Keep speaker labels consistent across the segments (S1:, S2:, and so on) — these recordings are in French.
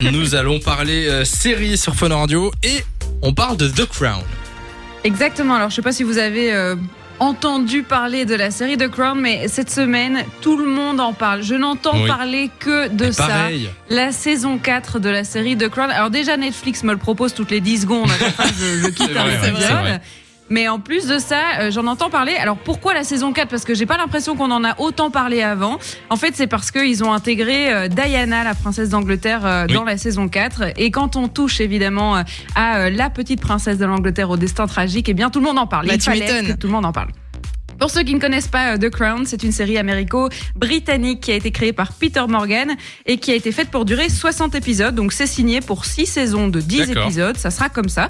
S1: Nous allons parler euh, série sur Fun Radio et on parle de The Crown.
S2: Exactement. Alors, je sais pas si vous avez euh, entendu parler de la série The Crown, mais cette semaine, tout le monde en parle. Je n'entends
S1: Oui.
S2: parler que de
S1: Mais
S2: ça.
S1: pareil.
S2: La saison 4 de la série The Crown. Alors déjà, Netflix me le propose toutes les 10 secondes. À chaque fois que je, je quitte
S1: C'est
S2: un
S1: vrai, ouais,
S2: épisode.
S1: c'est vrai.
S2: Mais en plus de ça, euh, j'en entends parler. Alors pourquoi la saison 4 Parce que j'ai pas l'impression qu'on en a autant parlé avant. En fait, c'est parce qu'ils ont intégré euh, Diana, la princesse d'Angleterre, euh,
S1: Oui.
S2: dans la saison 4. Et quand on touche évidemment euh, à euh, la petite princesse de l'Angleterre au destin tragique, eh bien tout le monde en parle.
S3: Bah,
S2: Il
S3: tu
S2: fallait
S3: m'étonnes.
S2: que tout le monde en parle. Pour ceux qui ne connaissent pas The Crown, c'est une série américo-britannique qui a été créée par Peter Morgan et qui a été faite pour durer 60 épisodes. Donc c'est signé pour 6 saisons de 10
S1: D'accord.
S2: épisodes, ça sera comme ça.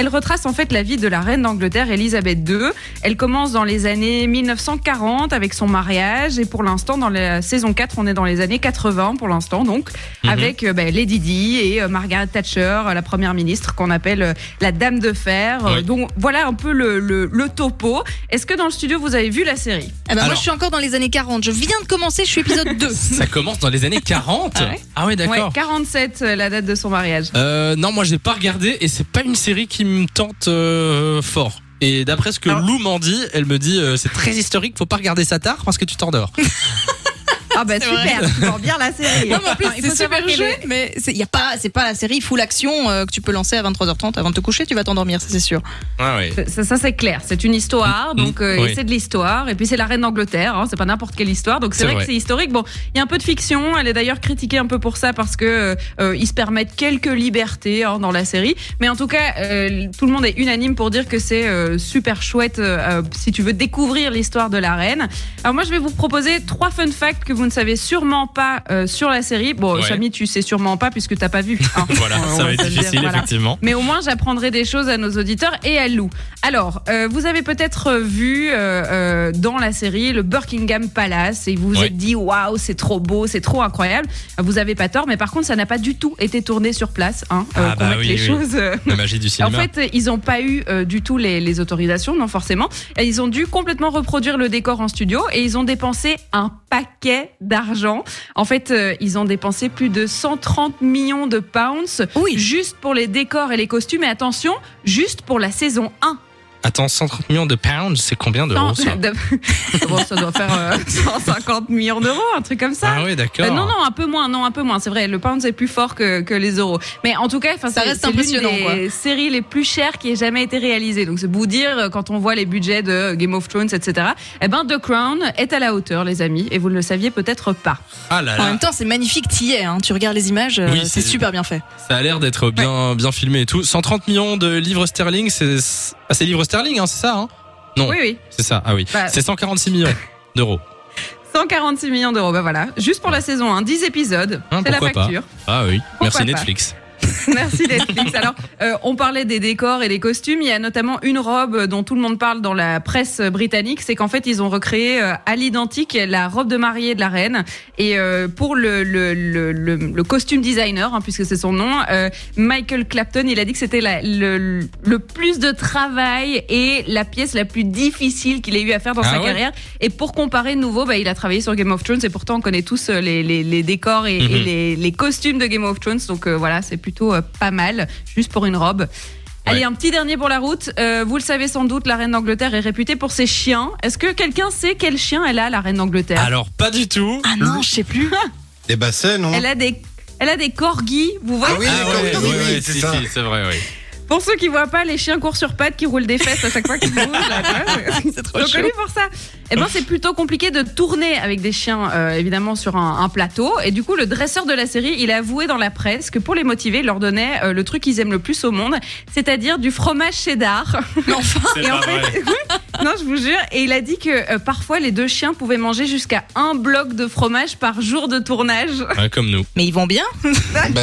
S2: Elle retrace en fait la vie de la reine d'Angleterre, Elisabeth II. Elle commence dans les années 1940 avec son mariage et pour l'instant, dans la saison 4, on est dans les années 80 pour l'instant, donc
S1: Mhm.
S2: avec euh, ben, Lady Di et euh, Margaret Thatcher, euh, la première ministre qu'on appelle euh, la Dame de Fer.
S1: Oui.
S2: Donc voilà un peu le, le, le topo. Est-ce que dans le studio, vous avez vu la série?
S3: Eh ben, moi, je suis encore dans les années 40. Je viens de commencer, je suis épisode 2.
S1: Ça commence dans les années 40.
S2: Ah ouais
S1: Ah ouais, d'accord.
S2: Ouais, 47, euh, la date de son mariage.
S1: Euh, non, moi j'ai pas regardé et c'est pas une série qui me tente euh, fort. Et d'après ce que
S2: Alors-
S1: Lou m'en dit, elle me dit euh, c'est très historique, faut pas regarder ça tard parce que tu t'endors.
S2: Ah bah
S3: C'est vrai.
S2: super, tu vends bien la série.
S3: Non, mais en plus, c'est super
S2: qu'elle est-
S3: chouette, mais c'est y a pas, c'est pas la série full action euh, que tu peux lancer à 23h30 avant de te coucher, tu vas t'endormir, ça c'est sûr.
S1: Ah ouais.
S2: Ça, ça, c'est clair, c'est une histoire,
S1: Mm,
S2: donc euh,
S1: oui.
S2: et c'est de l'histoire, et puis c'est la reine d'Angleterre, hein, c'est pas n'importe quelle histoire, donc c'est vrai,
S1: vrai.
S2: que c'est historique. Bon, il y a un peu de fiction, elle est d'ailleurs critiquée un peu pour ça parce que euh, euh, ils se permettent quelques libertés hein, dans la série, mais en tout cas, euh, tout le monde est unanime pour dire que c'est euh, super chouette si tu veux découvrir l'histoire de la reine. Alors moi, je vais vous proposer trois fun facts que vous ne savez sûrement pas euh, sur la série. Bon,
S1: Ouais.
S2: Samy, tu sais sûrement pas puisque t'as pas vu. hein.
S1: Voilà,
S2: On
S1: ça va être
S2: dire,
S1: difficile
S2: voilà.
S1: effectivement.
S2: Mais au moins, j'apprendrai des choses à nos auditeurs et à Lou. Alors, euh, vous avez peut-être vu euh, euh, dans la série le Buckingham Palace et vous vous
S1: Ouais.
S2: êtes dit waouh, c'est trop beau, c'est trop incroyable. Vous avez pas tort, mais par contre, ça n'a pas du tout été tourné sur place. Hein,
S1: Ah
S2: qu'on
S1: bah oui,
S2: les
S1: oui.
S2: choses. euh,
S1: La magie du
S2: en
S1: cinéma.
S2: fait, ils n'ont pas eu euh, du tout les, les autorisations, non forcément. Et ils ont dû complètement reproduire le décor en studio et ils ont dépensé un paquet d'argent. En fait, euh, ils ont dépensé plus de 130 millions de pounds
S3: Oui.
S2: juste pour les décors et les costumes. Et attention, juste pour la saison 1.
S1: Attends, 130 millions de pounds, c'est combien d'euros ça
S2: de- bon, ça doit faire euh, 150 millions d'euros, un truc comme ça.
S1: Ah ouais, d'accord.
S2: Euh, non, non, un peu moins, non, un peu moins. C'est vrai, le pound c'est plus fort que, que les euros. Mais en tout cas,
S3: Ça
S2: c'est-
S3: reste
S2: c'est l'une
S3: impressionnant,
S2: des séries les plus chères qui ait jamais été réalisée. Donc c'est vous dire euh, quand on voit les budgets de Game of Thrones, etc. Eh ben, The Crown est à la hauteur, les amis, et vous ne le saviez peut-être pas.
S1: Ah là
S3: En
S1: là,
S3: même temps, c'est magnifique, t'y es, hein. tu regardes les images, euh,
S1: Oui,
S3: c'est
S1: c'est-
S3: super bien fait.
S1: ça a l'air d'être bien, bien filmé et tout. 130 millions de livres sterling, c'est ah, c'est livres sterling, hein, c'est ça hein Non,
S2: Oui, oui.
S1: c'est ça. Ah oui,
S2: Bah-
S1: c'est 146 millions d'euros.
S2: 146 millions d'euros, ben voilà. Juste pour la saison 1, 10 épisodes.
S1: Hein,
S2: c'est la
S1: pourquoi pas.
S2: facture.
S1: Ah oui,
S2: Pourquoi
S1: merci
S2: pas
S1: Netflix.
S2: Merci Netflix. Alors, euh, on parlait des décors et des costumes. Il y a notamment une robe dont tout le monde parle dans la presse britannique. C'est qu'en fait, ils ont recréé euh, à l'identique la robe de mariée de la reine. Et euh, pour le, le, le, le, costume designer, hein, puisque c'est son nom, euh, Michael Clapton, il a dit que c'était le, le plus de travail et la pièce la plus difficile qu'il ait eu à faire dans
S1: Ah
S2: sa
S1: ouais
S2: carrière. Et pour comparer de nouveau, bah, il a travaillé sur Game of Thrones et pourtant on connaît tous euh, les, les, les décors et, et
S1: Mhm.
S2: les, les costumes de Game of Thrones. Donc euh, voilà, c'est plutôt euh, pas mal, juste pour une robe. Allez, un petit dernier pour la route. Euh, vous le savez sans doute, la reine d'Angleterre est réputée pour ses chiens. Est-ce que quelqu'un sait quel chien elle a, la reine d'Angleterre?
S1: Alors pas du tout.
S3: Ah non, je sais plus.
S4: Des bassets, non?
S2: Elle a des elle a des corgis, vous voyez?
S4: Ah oui,
S1: Ah
S4: oui, oui,
S1: ouais,
S4: c'est
S1: si,
S4: ça.
S1: si, c'est vrai, oui.
S2: Pour ceux qui voient pas, les chiens courent sur pattes, qui roulent des fesses à chaque fois qu'ils bougent.
S3: C'est trop
S2: Ils sont
S3: chaud.
S2: connus pour ça. Eh ben, c'est plutôt compliqué de tourner avec des chiens, euh, évidemment, sur un, un plateau. Et du coup, le dresseur de la série, il a avoué dans la presse que pour les motiver, il leur donnait euh, le truc qu'ils aiment le plus au monde, c'est-à-dire du fromage cheddar.
S3: Mais enfin,
S2: Et en fait, non, je vous jure. Et il a dit que euh, parfois, les deux chiens pouvaient manger jusqu'à un bloc de fromage par jour de tournage.
S1: Ouais, comme nous.
S3: mais ils vont bien
S4: Ben,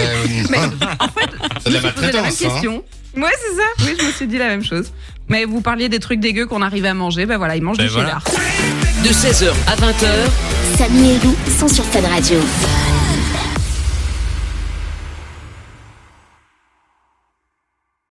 S2: Mais en fait, je me posais la même
S4: hein.
S2: Ouais, c'est ça. Oui, je me suis dit la même chose. Mais vous parliez des trucs dégueux qu'on arrivait à manger. Ben voilà, ils mangent
S1: Ben
S2: du
S1: voilà.
S2: cheddar.
S5: De 16h à 20h,
S6: Samy et Lou sont sur Fan Radio.